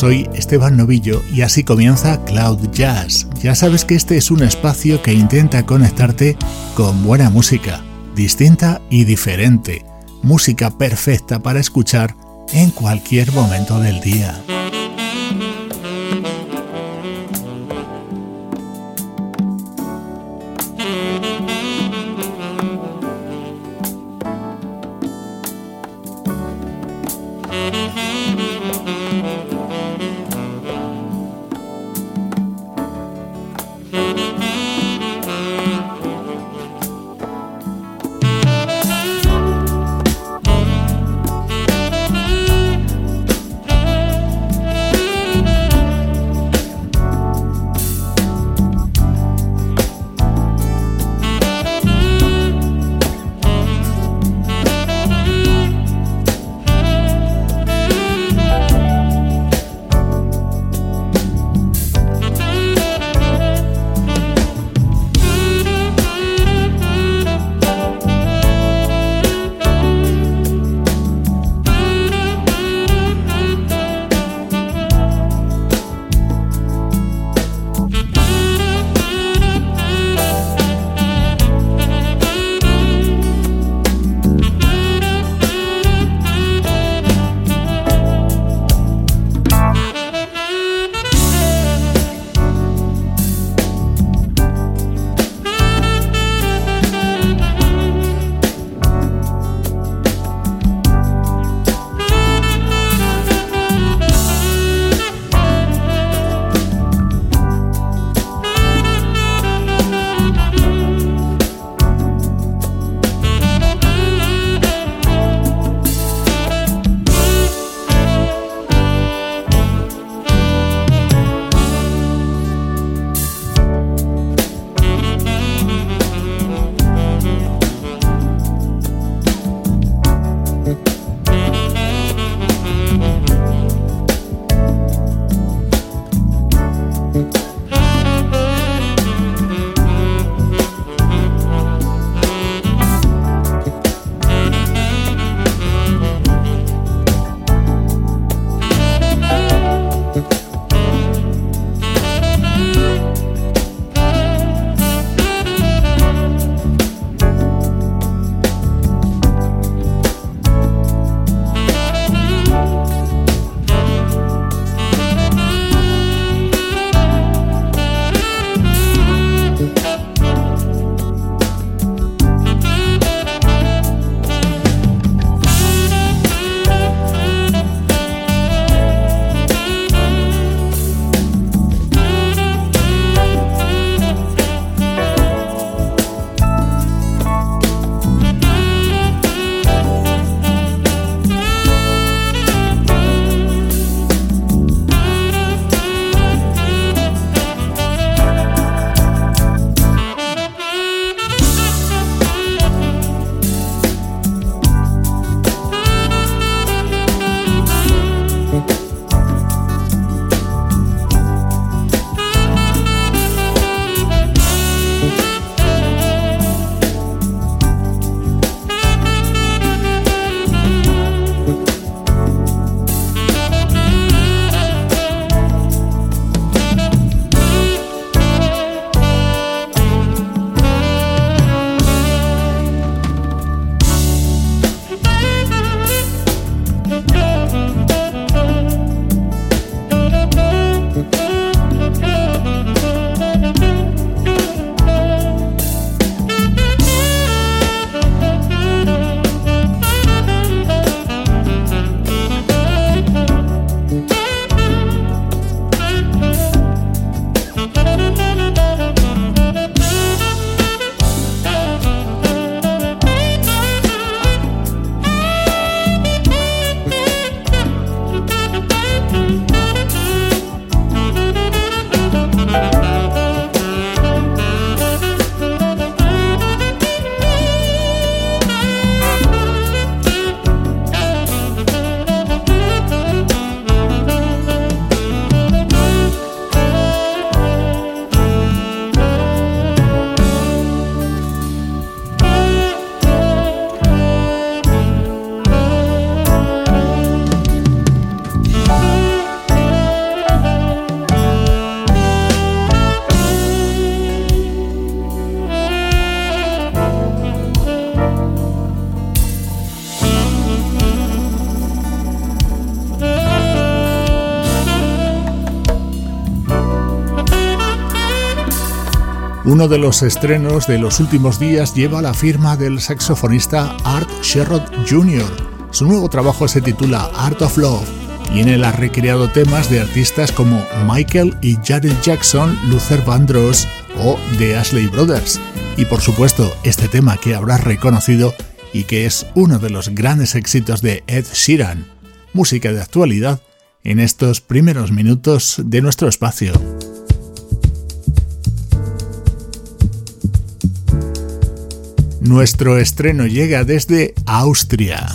Soy Esteban Novillo y así comienza Cloud Jazz. Ya sabes que este es un espacio que intenta conectarte con buena música, distinta y diferente. Música perfecta para escuchar en cualquier momento del día. Uno de los estrenos de los últimos días lleva la firma del saxofonista Art Sherrod Jr. Su nuevo trabajo se titula Art of Love y en él ha recreado temas de artistas como Michael y Jared Jackson, Luther Vandross o The Ashley Brothers. Y por supuesto, este tema que habrás reconocido y que es uno de los grandes éxitos de Ed Sheeran, música de actualidad en estos primeros minutos de nuestro espacio. Nuestro estreno llega desde Austria.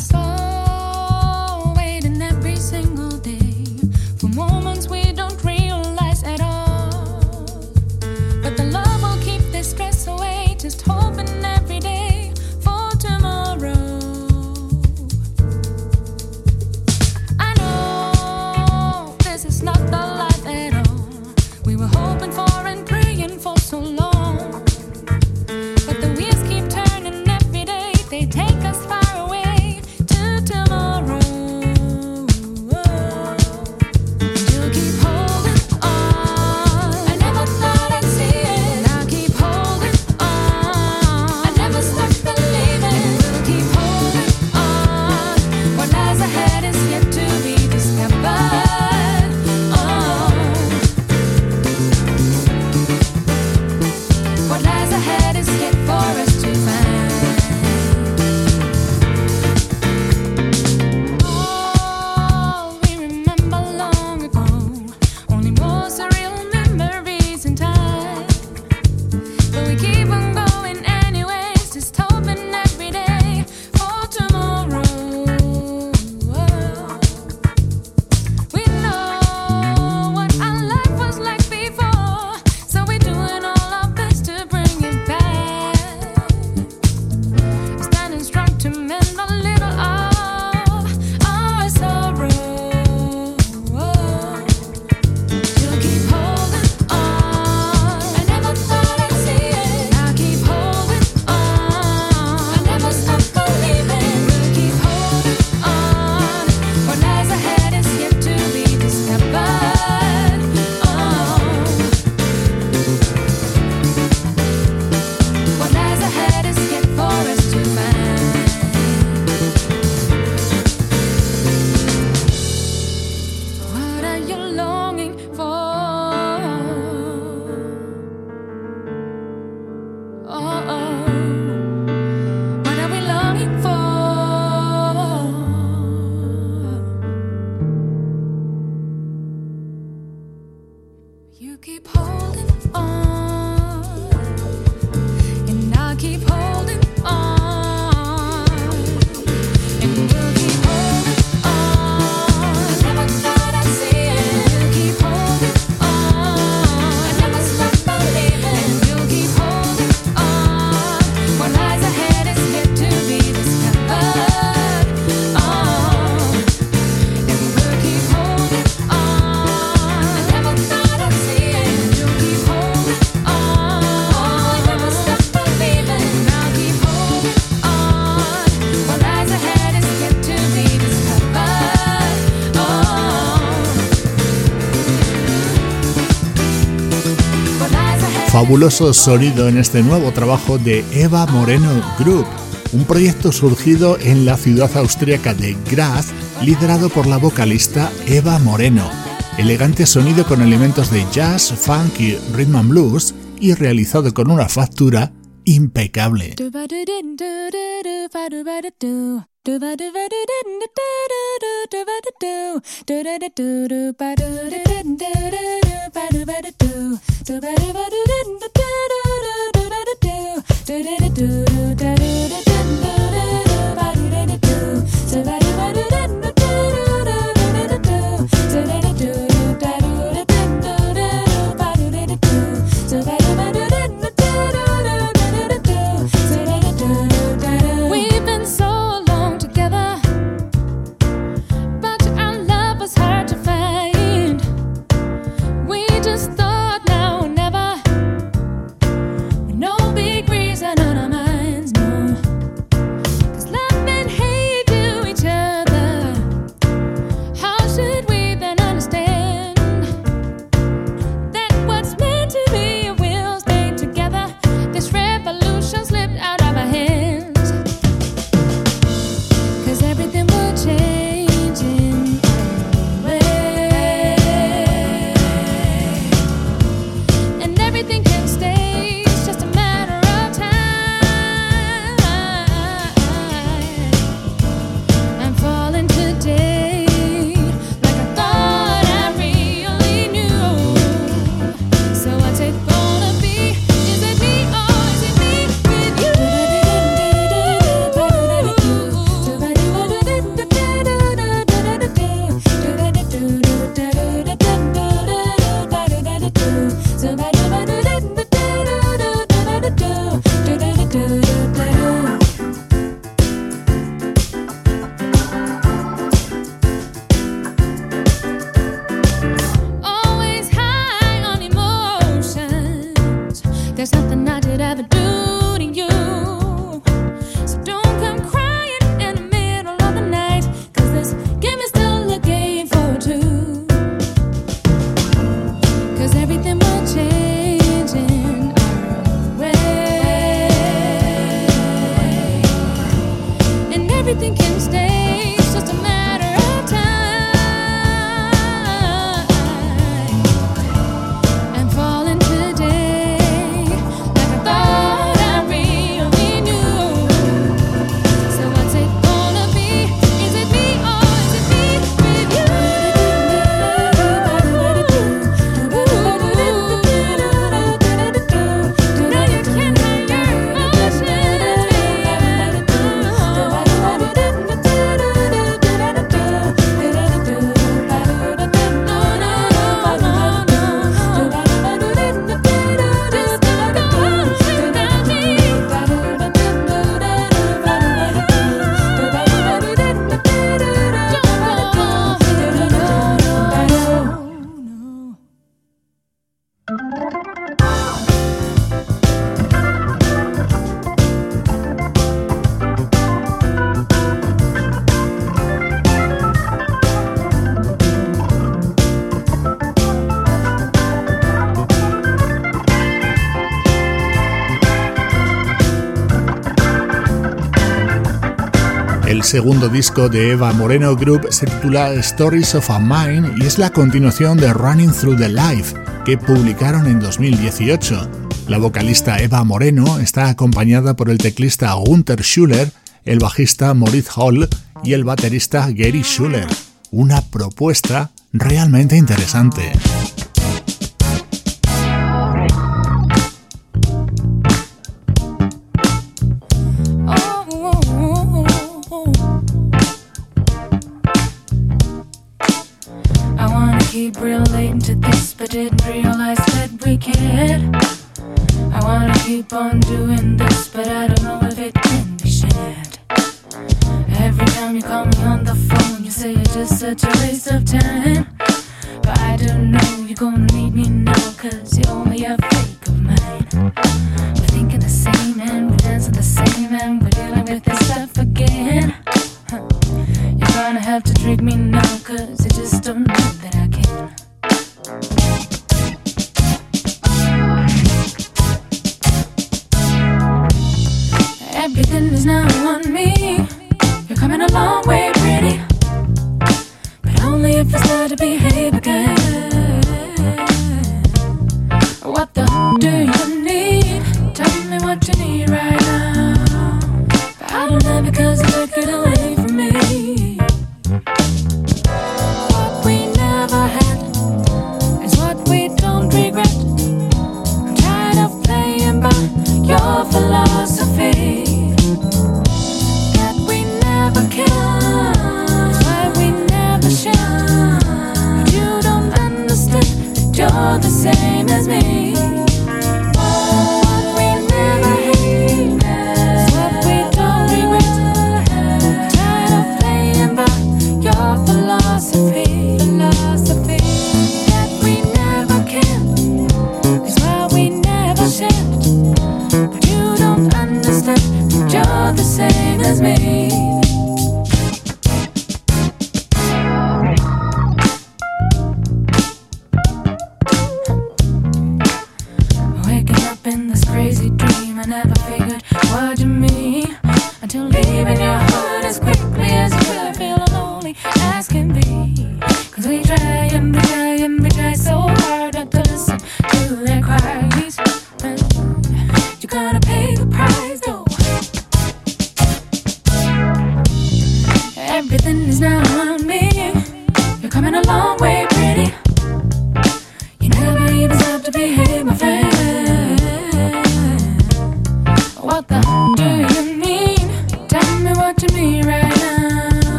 Fabuloso sonido en este nuevo trabajo de Eva Moreno Group, un proyecto surgido en la ciudad austríaca de Graz, liderado por la vocalista Eva Moreno. Elegante sonido con elementos de jazz, funk y rhythm and blues y realizado con una factura impecable. do ba do ba do do do do do ba do do do da do do ba do do do do do ba do ba do do do ba do ba do do do do do do do do do do do do da do da do do do do ba do da do do so ba do ba do do do do do do do do segundo disco de Eva Moreno Group se titula Stories of a Mind y es la continuación de Running Through the Life, que publicaron en 2018. La vocalista Eva Moreno está acompañada por el teclista Gunther Schuller, el bajista Moritz Hall y el baterista Gary Schuller. Una propuesta realmente interesante. to behave again.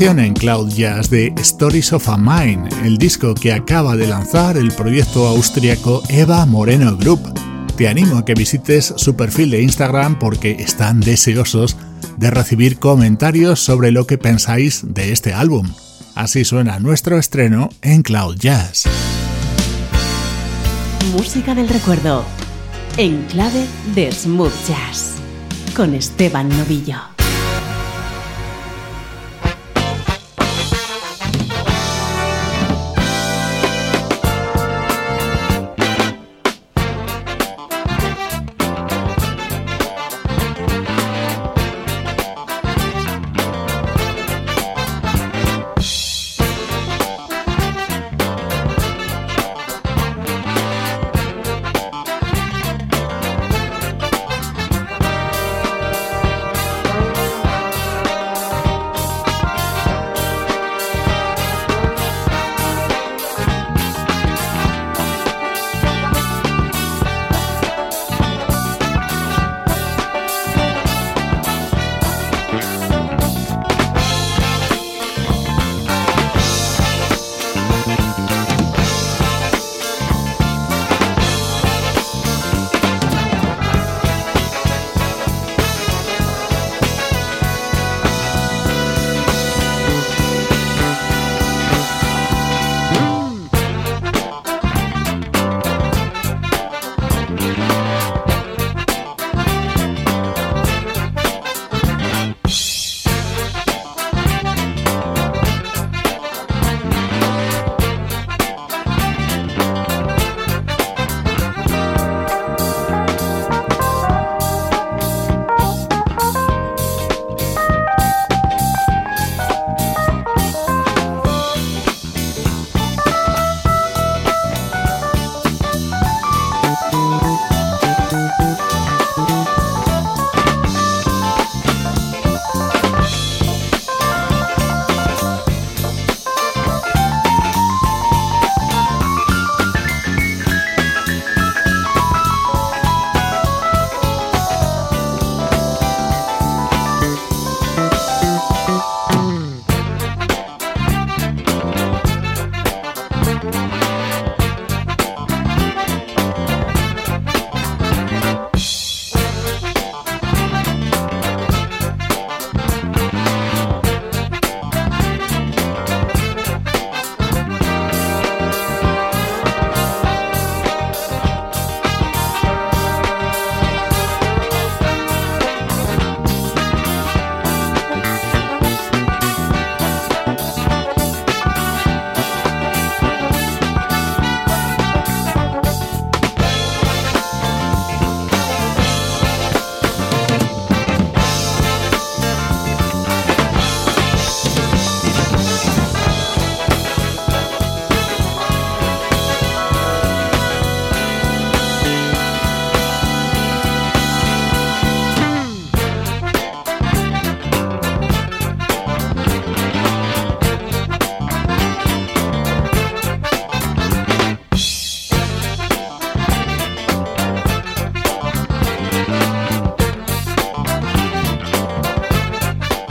En Cloud Jazz de Stories of a Mind, el disco que acaba de lanzar el proyecto austriaco Eva Moreno Group. Te animo a que visites su perfil de Instagram porque están deseosos de recibir comentarios sobre lo que pensáis de este álbum. Así suena nuestro estreno en Cloud Jazz. Música del recuerdo, en clave de smooth jazz, con Esteban Novillo.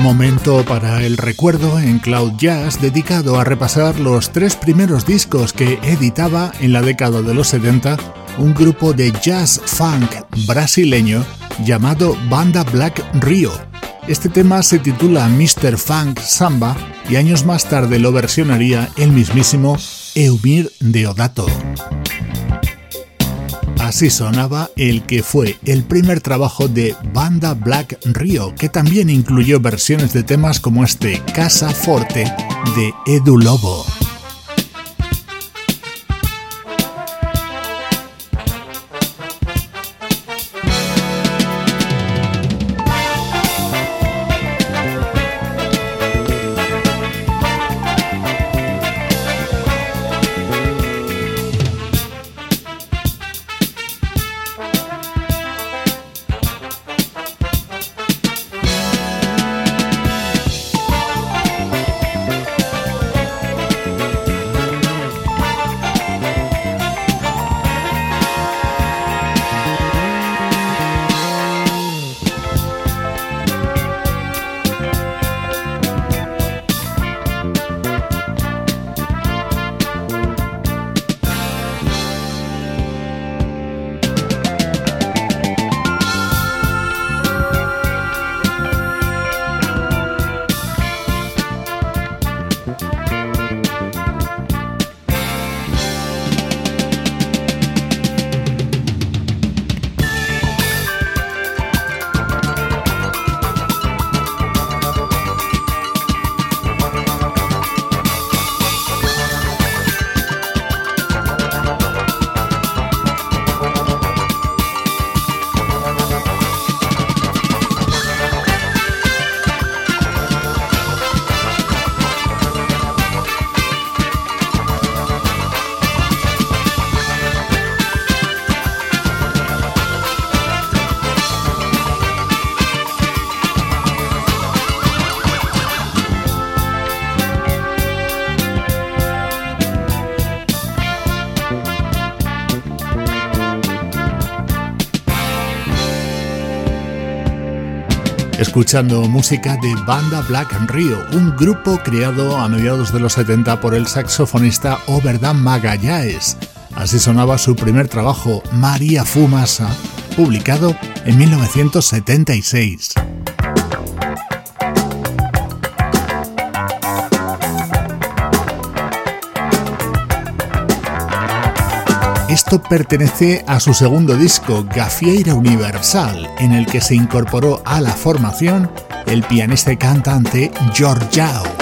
Momento para el recuerdo en Cloud Jazz dedicado a repasar los tres primeros discos que editaba en la década de los 70 un grupo de jazz funk brasileño llamado Banda Black Rio. Este tema se titula Mr. Funk Samba y años más tarde lo versionaría el mismísimo Eumir Deodato. Así sonaba el que fue el primer trabajo de Banda Black Rio, que también incluyó versiones de temas como este Casa Forte de Edu Lobo. Escuchando música de Banda Black Rio, un grupo creado a mediados de los 70 por el saxofonista Oberdan Magallanes. Así sonaba su primer trabajo, María Fumasa, publicado en 1976. Esto pertenece a su segundo disco, Gafieira Universal, en el que se incorporó a la formación el pianista y cantante Georgiao.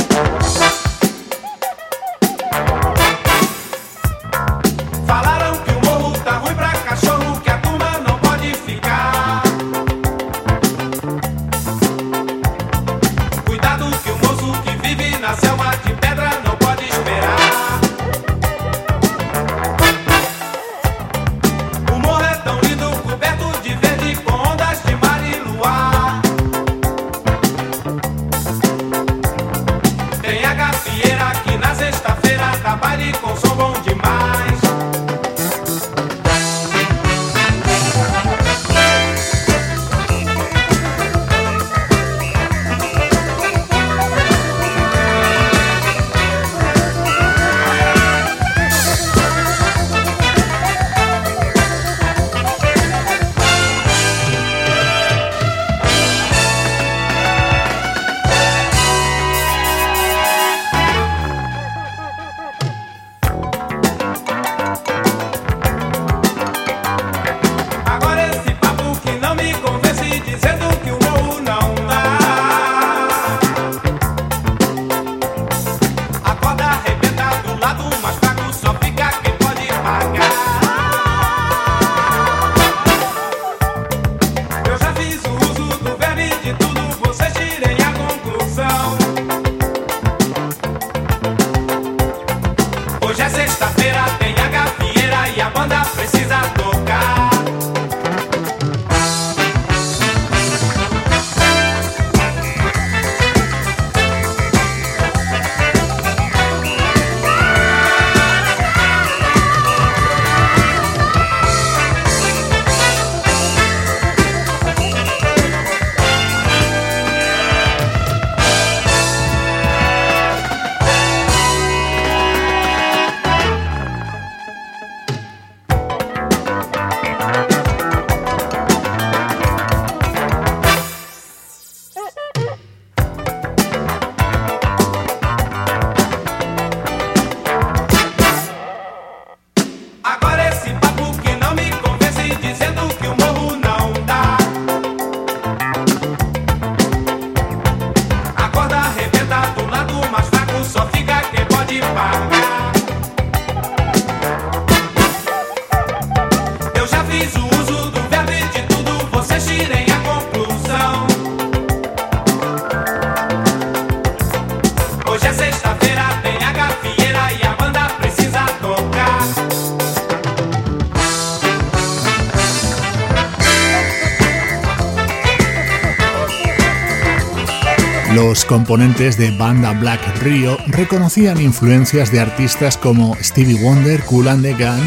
Los componentes de banda Black Rio reconocían influencias de artistas como Stevie Wonder, Cool and the Gang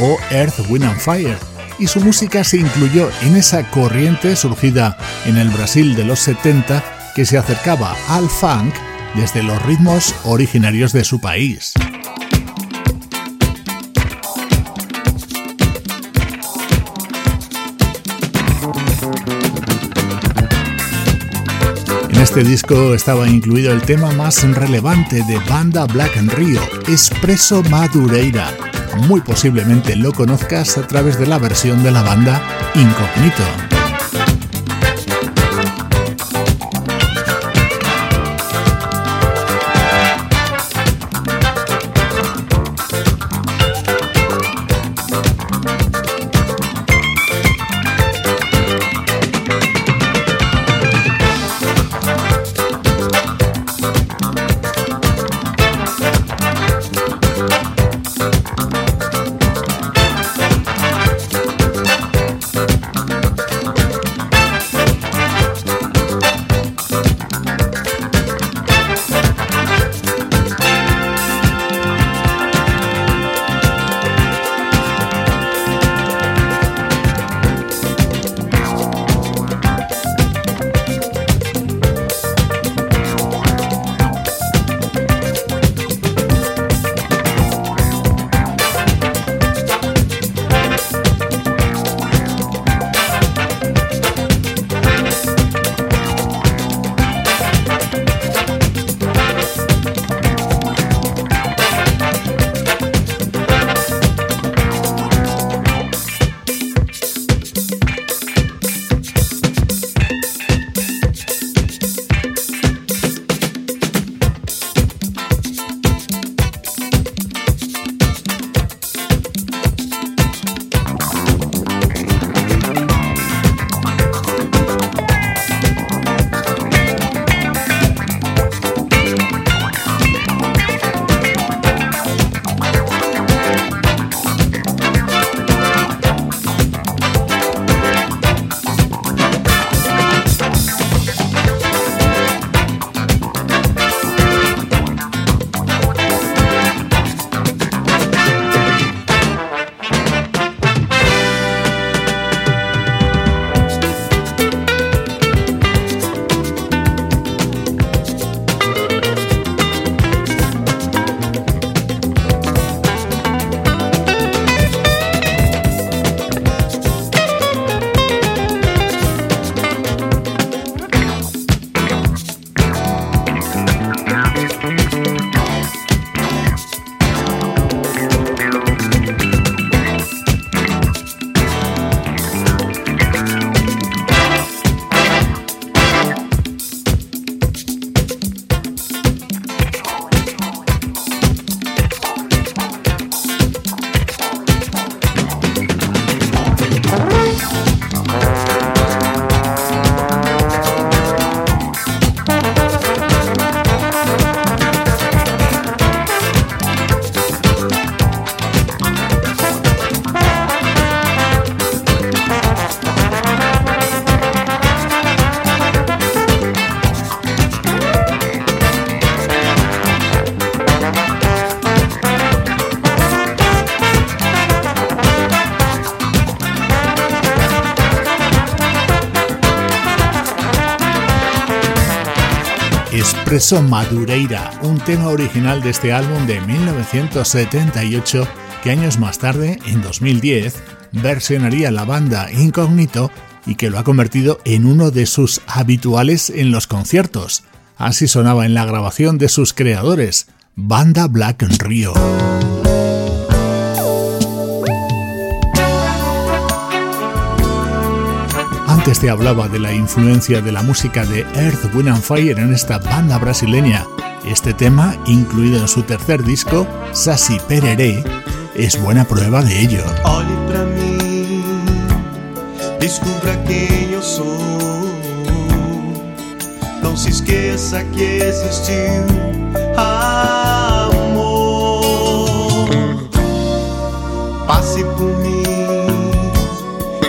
o Earth, Wind and Fire, y su música se incluyó en esa corriente surgida en el Brasil de los 70 que se acercaba al funk desde los ritmos originarios de su país. Este disco estaba incluido el tema más relevante de banda Black and Rio, Espresso Madureira. Muy posiblemente lo conozcas a través de la versión de la banda Incognito. Expreso Madureira, un tema original de este álbum de 1978 que años más tarde, en 2010, versionaría la banda Incognito y que lo ha convertido en uno de sus habituales en los conciertos. Así sonaba en la grabación de sus creadores, Banda Black Rio. Antes te hablaba de la influencia de la música de Earth, Wind and Fire en esta banda brasileña. Este tema, incluido en su tercer disco, Sassi Pereré, es buena prueba de ello. Descubra quem eu sou. Não se esqueça que existiu amor. Passe por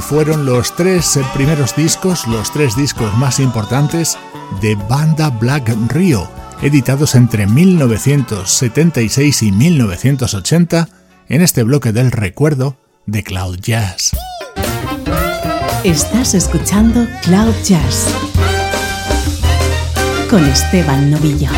fueron los tres primeros discos, los tres discos más importantes de Banda Black Rio, editados entre 1976 y 1980 en este bloque del recuerdo de Cloud Jazz. Estás escuchando Cloud Jazz con Esteban Novillo.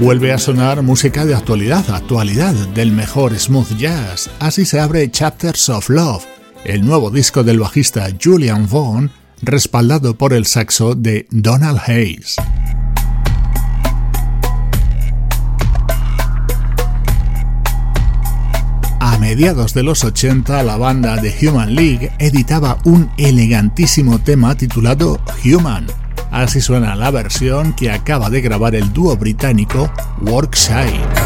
Vuelve a sonar música de actualidad, actualidad del mejor smooth jazz. Así se abre Chapters of Love, el nuevo disco del bajista Julian Vaughn, respaldado por el saxo de Donald Hayes. A mediados de los 80, la banda The Human League editaba un elegantísimo tema titulado Human Así suena la versión que acaba de grabar el dúo británico Workside.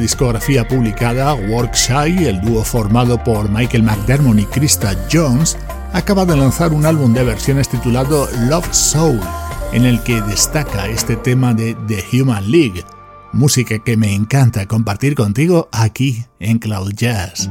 Discografía publicada, Workshy, el dúo formado por Michael McDermott y Krista Jones, acaba de lanzar un álbum de versiones titulado Love Soul, en el que destaca este tema de The Human League, música que me encanta compartir contigo aquí en Cloud Jazz.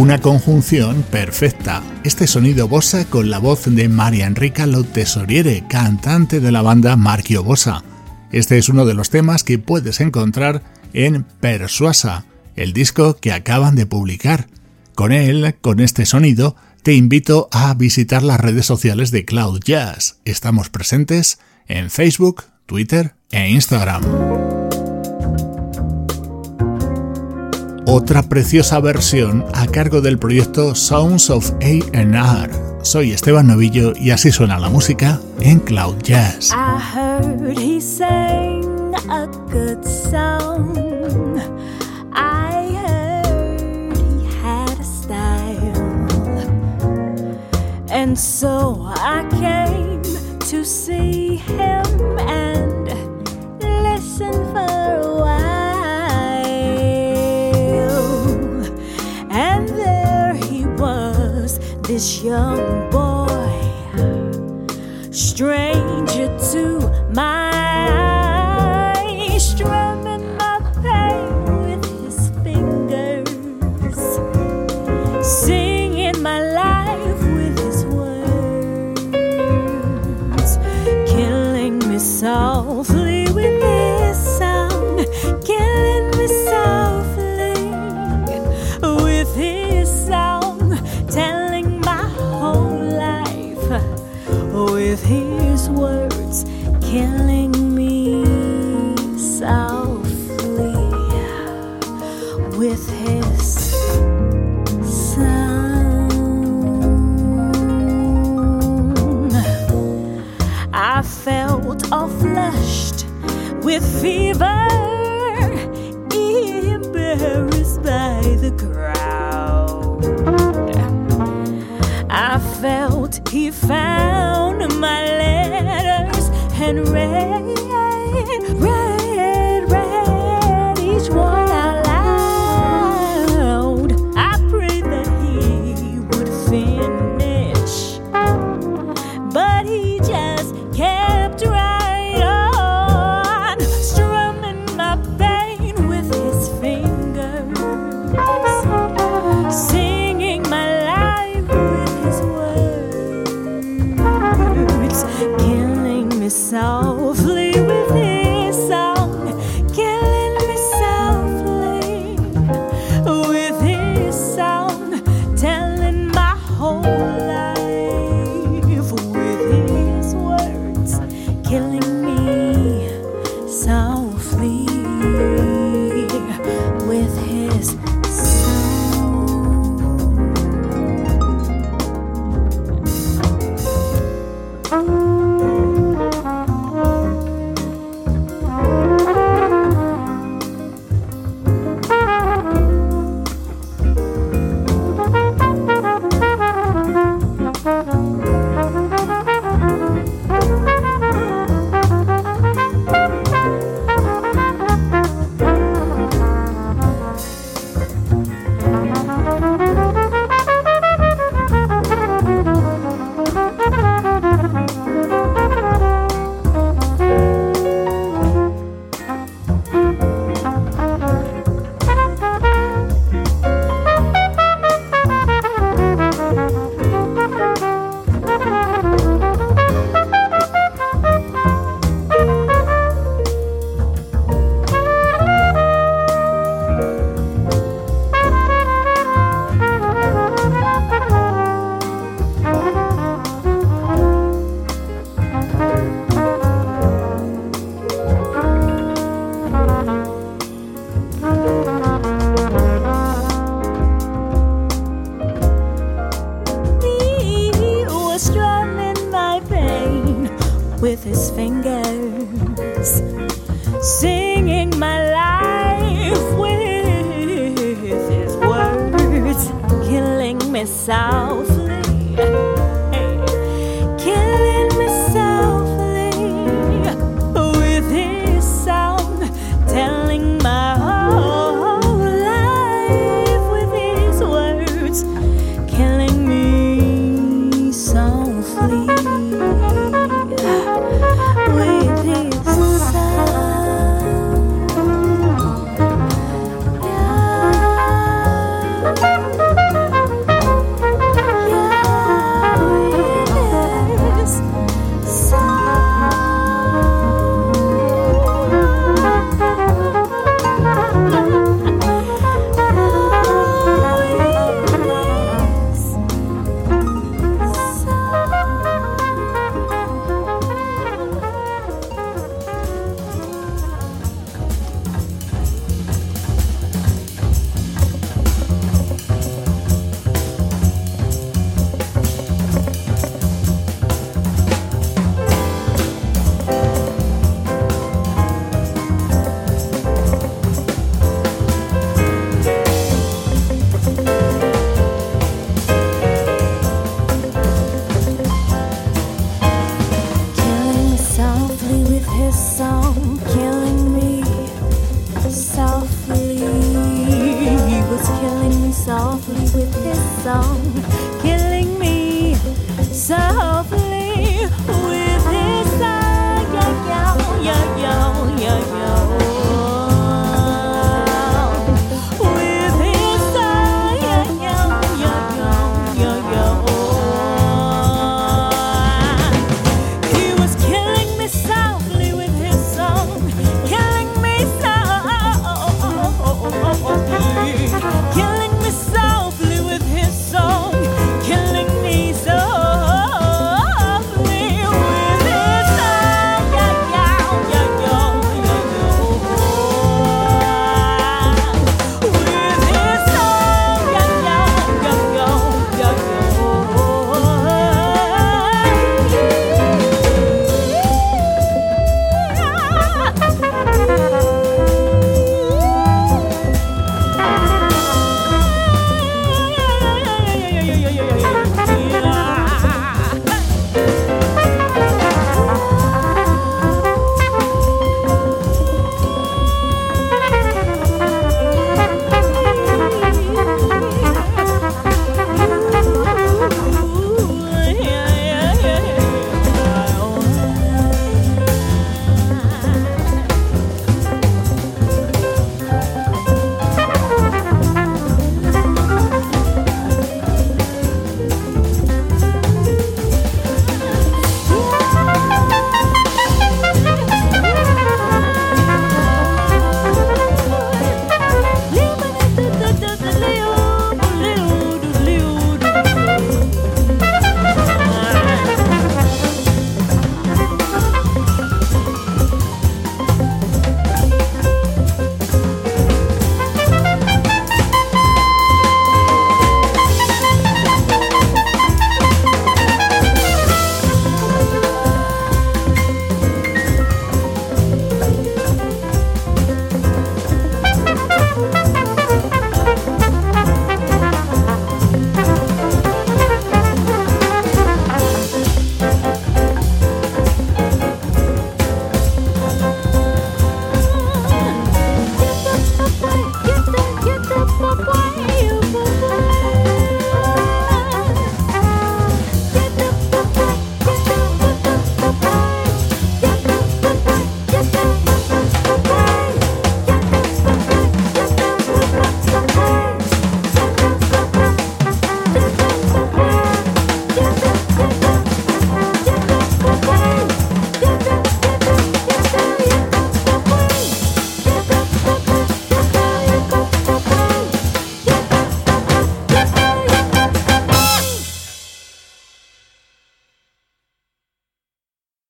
Una conjunción perfecta. Este sonido bossa con la voz de María Enrica Lotesoriere, cantante de la banda Marquio Bossa. Este es uno de los temas que puedes encontrar en Persuasa, el disco que acaban de publicar. Con él, con este sonido, te invito a visitar las redes sociales de Cloud Jazz. Estamos presentes en Facebook, Twitter e Instagram. otra preciosa versión a cargo del proyecto Sounds of AR. Soy Esteban Novillo y así suena la música en Cloud Jazz. I heard he sang a good song. I heard he had a style. And so I came to see him and listen for this young boy, stranger to my with his son. I felt all flushed with fever, embarrassed by the crowd. I felt he found my letters and read, read.